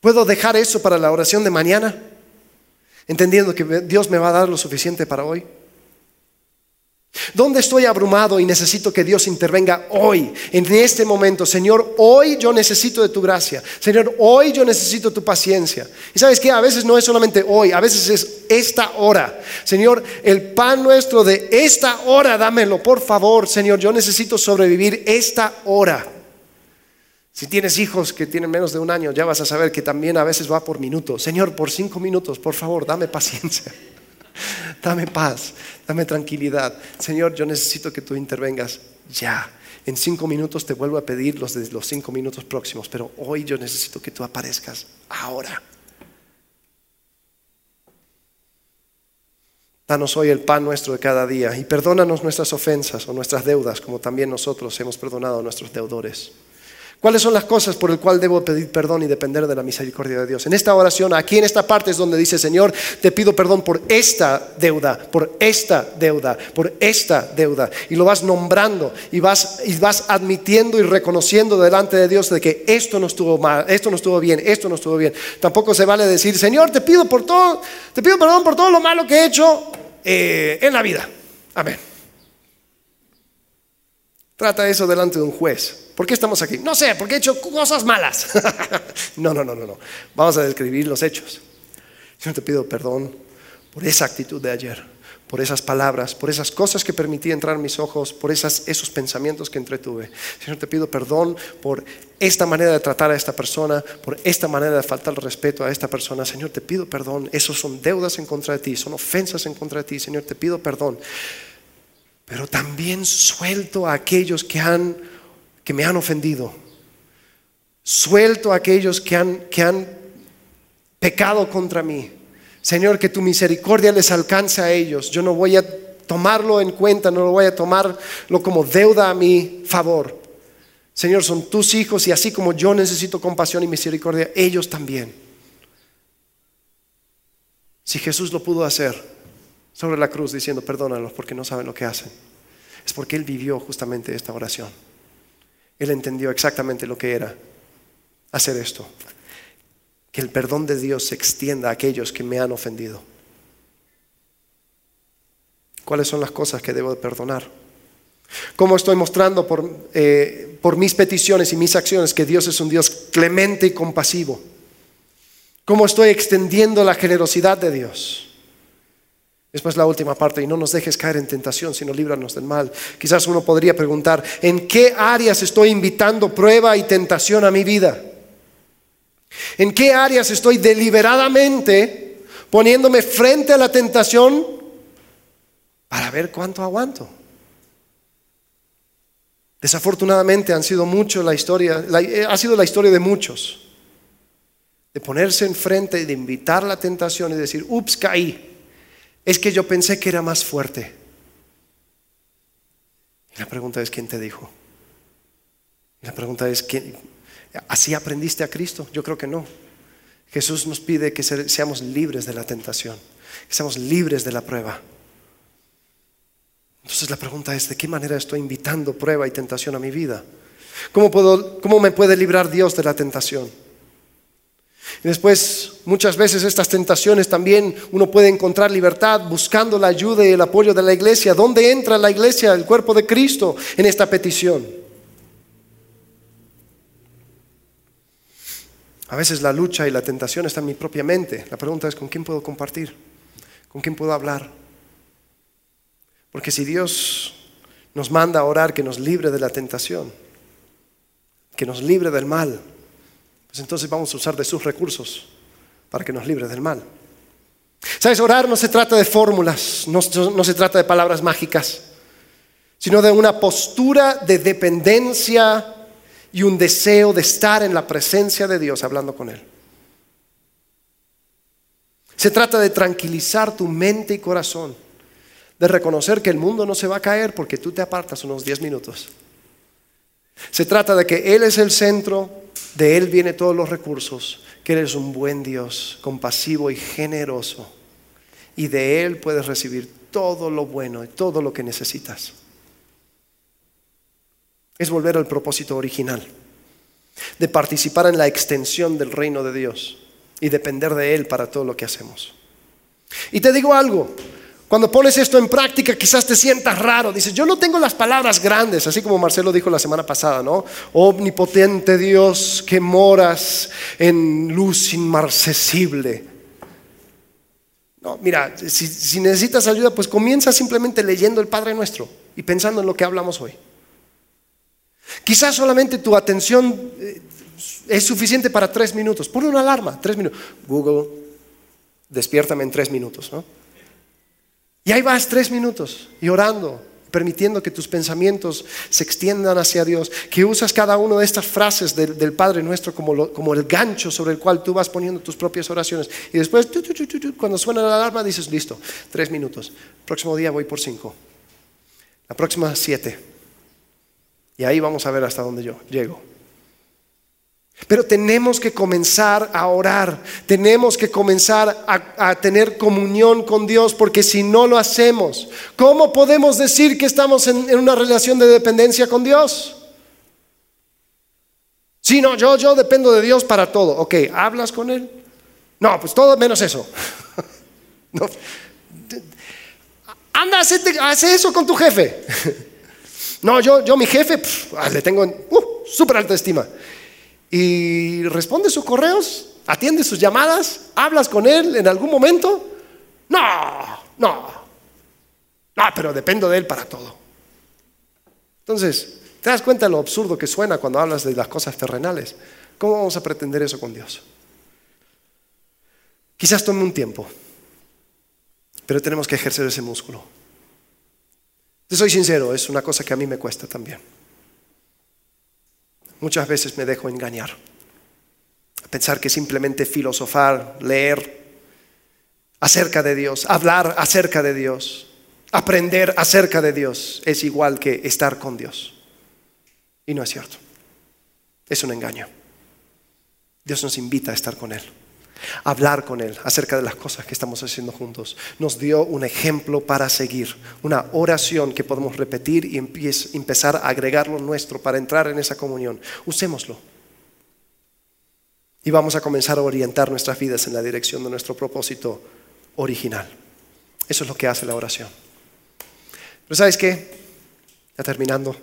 [SPEAKER 1] ¿Puedo dejar eso para la oración de mañana? Entendiendo que Dios me va a dar lo suficiente para hoy. ¿Dónde estoy abrumado y necesito que Dios intervenga hoy, en este momento? Señor, hoy yo necesito de tu gracia. Señor, hoy yo necesito tu paciencia. Y sabes que a veces no es solamente hoy, a veces es esta hora. Señor, el pan nuestro de esta hora, dámelo, por favor. Señor, yo necesito sobrevivir esta hora. Si tienes hijos que tienen menos de un año, ya vas a saber que también a veces va por minutos. Señor, por cinco minutos, por favor, dame paciencia. Dame paz, dame tranquilidad. Señor, yo necesito que tú intervengas ya. En cinco minutos te vuelvo a pedir los de los cinco minutos próximos, pero hoy yo necesito que tú aparezcas ahora. Danos hoy el pan nuestro de cada día y perdónanos nuestras ofensas o nuestras deudas, como también nosotros hemos perdonado a nuestros deudores. ¿Cuáles son las cosas por el cual debo pedir perdón y depender de la misericordia de Dios? En esta oración, aquí en esta parte es donde dice, Señor, te pido perdón por esta deuda, por esta deuda, por esta deuda. Y lo vas nombrando y vas, y vas admitiendo y reconociendo delante de Dios de que esto no estuvo mal, esto no estuvo bien, esto no estuvo bien. Tampoco se vale decir, Señor, te pido por todo, te pido perdón por todo lo malo que he hecho eh, en la vida. Amén. Trata eso delante de un juez. ¿Por qué estamos aquí? No sé, porque he hecho cosas malas. no, no, no, no, no. Vamos a describir los hechos. Señor, te pido perdón por esa actitud de ayer, por esas palabras, por esas cosas que permití entrar en mis ojos, por esas, esos pensamientos que entretuve. Señor, te pido perdón por esta manera de tratar a esta persona, por esta manera de faltar el respeto a esta persona. Señor, te pido perdón. Esos son deudas en contra de ti, son ofensas en contra de ti. Señor, te pido perdón. Pero también suelto a aquellos que han que me han ofendido. Suelto a aquellos que han, que han pecado contra mí. Señor, que tu misericordia les alcance a ellos. Yo no voy a tomarlo en cuenta, no lo voy a tomarlo como deuda a mi favor. Señor, son tus hijos y así como yo necesito compasión y misericordia, ellos también. Si Jesús lo pudo hacer sobre la cruz diciendo, perdónalos porque no saben lo que hacen, es porque Él vivió justamente esta oración. Él entendió exactamente lo que era hacer esto. Que el perdón de Dios se extienda a aquellos que me han ofendido. ¿Cuáles son las cosas que debo de perdonar? ¿Cómo estoy mostrando por, eh, por mis peticiones y mis acciones que Dios es un Dios clemente y compasivo? ¿Cómo estoy extendiendo la generosidad de Dios? Después la última parte, y no nos dejes caer en tentación, sino líbranos del mal. Quizás uno podría preguntar, ¿en qué áreas estoy invitando prueba y tentación a mi vida? ¿En qué áreas estoy deliberadamente poniéndome frente a la tentación para ver cuánto aguanto? Desafortunadamente han sido mucho la historia, eh, ha sido la historia de muchos, de ponerse enfrente y de invitar la tentación y decir, ups, caí es que yo pensé que era más fuerte. Y la pregunta es, ¿quién te dijo? La pregunta es, ¿quién? ¿así aprendiste a Cristo? Yo creo que no. Jesús nos pide que seamos libres de la tentación, que seamos libres de la prueba. Entonces la pregunta es, ¿de qué manera estoy invitando prueba y tentación a mi vida? ¿Cómo, puedo, cómo me puede librar Dios de la tentación? Y después, muchas veces estas tentaciones también uno puede encontrar libertad buscando la ayuda y el apoyo de la iglesia. ¿Dónde entra la iglesia, el cuerpo de Cristo, en esta petición? A veces la lucha y la tentación está en mi propia mente. La pregunta es, ¿con quién puedo compartir? ¿Con quién puedo hablar? Porque si Dios nos manda a orar que nos libre de la tentación, que nos libre del mal, pues entonces vamos a usar de sus recursos para que nos libre del mal. ¿Sabes? Orar no se trata de fórmulas, no, no se trata de palabras mágicas, sino de una postura de dependencia y un deseo de estar en la presencia de Dios hablando con Él. Se trata de tranquilizar tu mente y corazón, de reconocer que el mundo no se va a caer porque tú te apartas unos 10 minutos. Se trata de que Él es el centro, de Él vienen todos los recursos, que Él es un buen Dios, compasivo y generoso, y de Él puedes recibir todo lo bueno y todo lo que necesitas. Es volver al propósito original, de participar en la extensión del reino de Dios y depender de Él para todo lo que hacemos. Y te digo algo, cuando pones esto en práctica quizás te sientas raro, dices, yo no tengo las palabras grandes, así como Marcelo dijo la semana pasada, ¿no? Omnipotente Dios que moras en luz inmarcesible. No, mira, si, necesitas ayuda, pues comienza simplemente leyendo el Padre Nuestro y pensando en lo que hablamos hoy. Quizás solamente tu atención eh, es suficiente para tres minutos. Pon una alarma, tres minutos. Google, despiértame en tres minutos, ¿no? Y ahí vas tres minutos y orando, permitiendo que tus pensamientos se extiendan hacia Dios, que usas cada una de estas frases del, Padre nuestro como, como, el gancho sobre el cual tú vas poniendo tus propias oraciones. Y después, cuando suena la alarma, dices, listo, tres minutos. próximo día voy por cinco. La próxima siete. Y ahí vamos a ver hasta dónde yo llego. Pero tenemos que comenzar a orar, tenemos que comenzar a, tener comunión con Dios, porque si no lo hacemos, ¿cómo podemos decir que estamos en, una relación de dependencia con Dios? Si no, yo, yo dependo de Dios para todo. Ok, ¿hablas con Él? No, pues todo menos eso. Anda, hace, eso con tu jefe. no, yo, yo mi jefe, le tengo uh, súper alta estima y responde sus correos, atiende sus llamadas, hablas con él en algún momento. No, no, no, pero dependo de él para todo. Entonces, ¿te das cuenta de lo absurdo que suena cuando hablas de las cosas terrenales? ¿Cómo vamos a pretender eso con Dios? Quizás tome un tiempo, pero tenemos que ejercer ese músculo. Te soy sincero, es una cosa que a mí me cuesta también. Muchas veces me dejo engañar. A pensar que simplemente filosofar, leer acerca de Dios, hablar acerca de Dios, aprender acerca de Dios es igual que estar con Dios. Y no es cierto. Es un engaño. Dios nos invita a estar con Él hablar con Él acerca de las cosas que estamos haciendo juntos. Nos dio un ejemplo para seguir, una oración que podemos repetir y empezar a agregarlo nuestro para entrar en esa comunión. Usémoslo. Y vamos a comenzar a orientar nuestras vidas en la dirección de nuestro propósito original. Eso es lo que hace la oración. Pero ¿sabes qué? Ya terminando.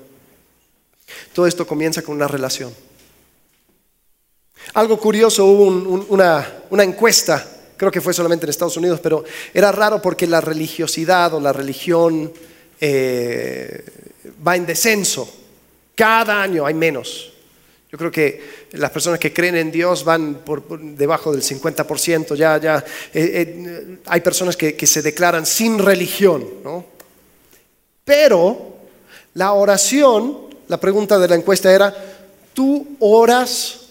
[SPEAKER 1] Todo esto comienza con una relación. Algo curioso, hubo una, encuesta, creo que fue solamente en Estados Unidos, pero era raro porque la religiosidad o la religión eh, va en descenso. Cada año hay menos. Yo creo que las personas que creen en Dios van por, debajo del 50%. Ya, ya eh, eh, hay personas que, que, se declaran sin religión. ¿no? Pero la oración, la pregunta de la encuesta era, ¿tú oras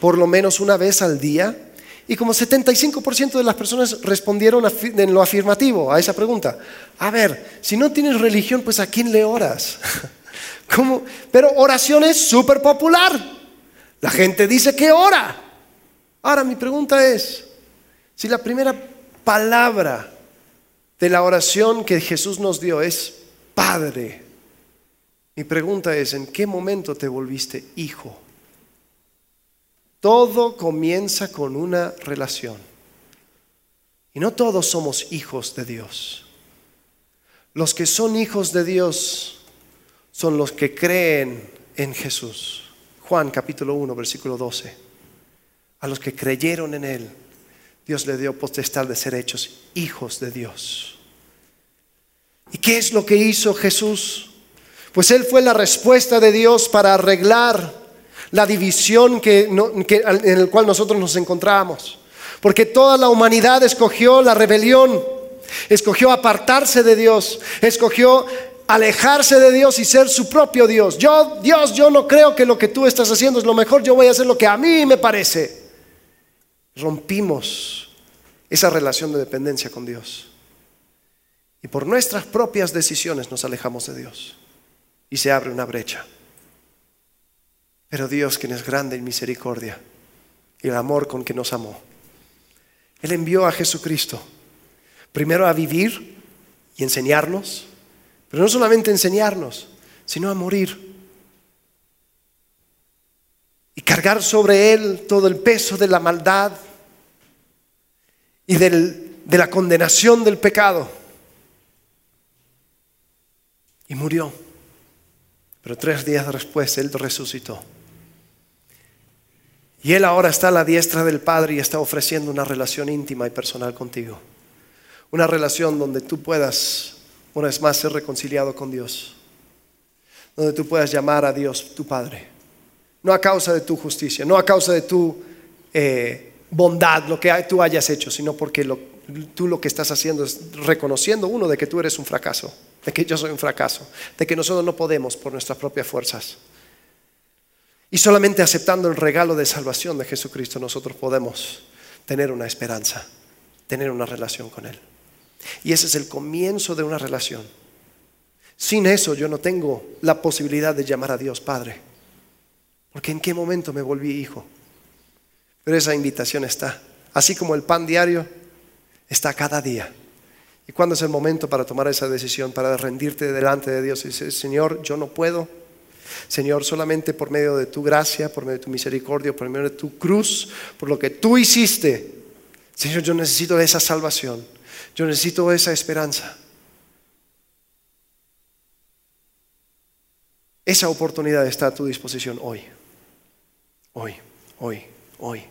[SPEAKER 1] por lo menos una vez al día? Y como 75% de las personas respondieron en lo afirmativo a esa pregunta. A ver, si no tienes religión, pues ¿a quién le oras? Pero oración es súper popular. La gente dice que ora. Ahora mi pregunta es, si la primera palabra de la oración que Jesús nos dio es Padre, mi pregunta es, ¿en qué momento te volviste hijo? Todo comienza con una relación. Y no todos somos hijos de Dios. Los que son hijos de Dios son los que creen en Jesús. Juan capítulo 1, versículo 12. A los que creyeron en Él, Dios le dio potestad de ser hechos hijos de Dios. ¿Y qué es lo que hizo Jesús? Pues Él fue la respuesta de Dios para arreglar la división en el cual nosotros nos encontramos. Porque toda la humanidad escogió la rebelión, escogió apartarse de Dios, escogió alejarse de Dios y ser su propio Dios. Yo, Dios, yo no creo que lo que tú estás haciendo es lo mejor, yo voy a hacer lo que a mí me parece. Rompimos esa relación de dependencia con Dios. Y por nuestras propias decisiones nos alejamos de Dios. Y se abre una brecha. Pero Dios, quien es grande en misericordia y el amor con que nos amó, Él envió a Jesucristo primero a vivir y enseñarnos, pero no solamente enseñarnos, sino a morir. Y cargar sobre Él todo el peso de la maldad y de la condenación del pecado. Y murió. Pero tres días después Él resucitó. Y Él ahora está a la diestra del Padre y está ofreciendo una relación íntima y personal contigo. Una relación donde tú puedas, una vez más, ser reconciliado con Dios. Donde tú puedas llamar a Dios tu Padre. No a causa de tu justicia, no a causa de tu eh, bondad, lo que tú hayas hecho, sino porque tú lo que estás haciendo es reconociendo, uno, de que tú eres un fracaso, de que yo soy un fracaso, de que nosotros no podemos por nuestras propias fuerzas. Y solamente aceptando el regalo de salvación de Jesucristo nosotros podemos tener una esperanza, tener una relación con Él. Y ese es el comienzo de una relación. Sin eso yo no tengo la posibilidad de llamar a Dios Padre. Porque en qué momento me volví hijo. Pero esa invitación está. Así como el pan diario está cada día. ¿Y cuándo es el momento para tomar esa decisión, para rendirte delante de Dios y decir, Señor, yo no puedo, Señor, solamente por medio de tu gracia, por medio de tu misericordia, por medio de tu cruz, por lo que tú hiciste. Señor, yo necesito esa salvación. Yo necesito esa esperanza. Esa oportunidad está a tu disposición hoy. Hoy, hoy, hoy.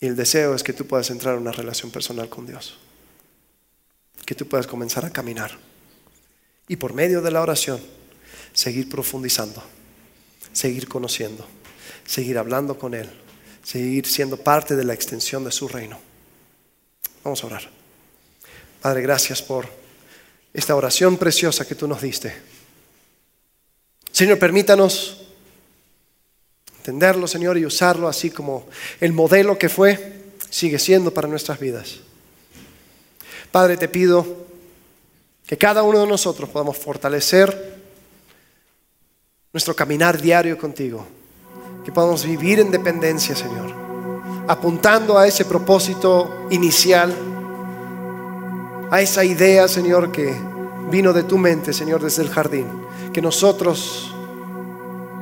[SPEAKER 1] Y el deseo es que tú puedas entrar en una relación personal con Dios que tú puedas comenzar a caminar. Y por medio de la oración, seguir profundizando, seguir conociendo, seguir hablando con Él, seguir siendo parte de la extensión de su reino. Vamos a orar. Padre, gracias por esta oración preciosa que tú nos diste. Señor, permítanos entenderlo, Señor, y usarlo así como el modelo que fue, sigue siendo para nuestras vidas. Padre, te pido que cada uno de nosotros podamos fortalecer nuestro caminar diario contigo, que podamos vivir en dependencia, Señor, apuntando a ese propósito inicial, a esa idea, Señor, que vino de tu mente, Señor, desde el jardín, que nosotros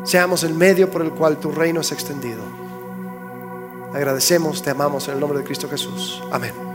[SPEAKER 1] seamos el medio por el cual tu reino es extendido. Agradecemos, te amamos en el nombre de Cristo Jesús. Amén.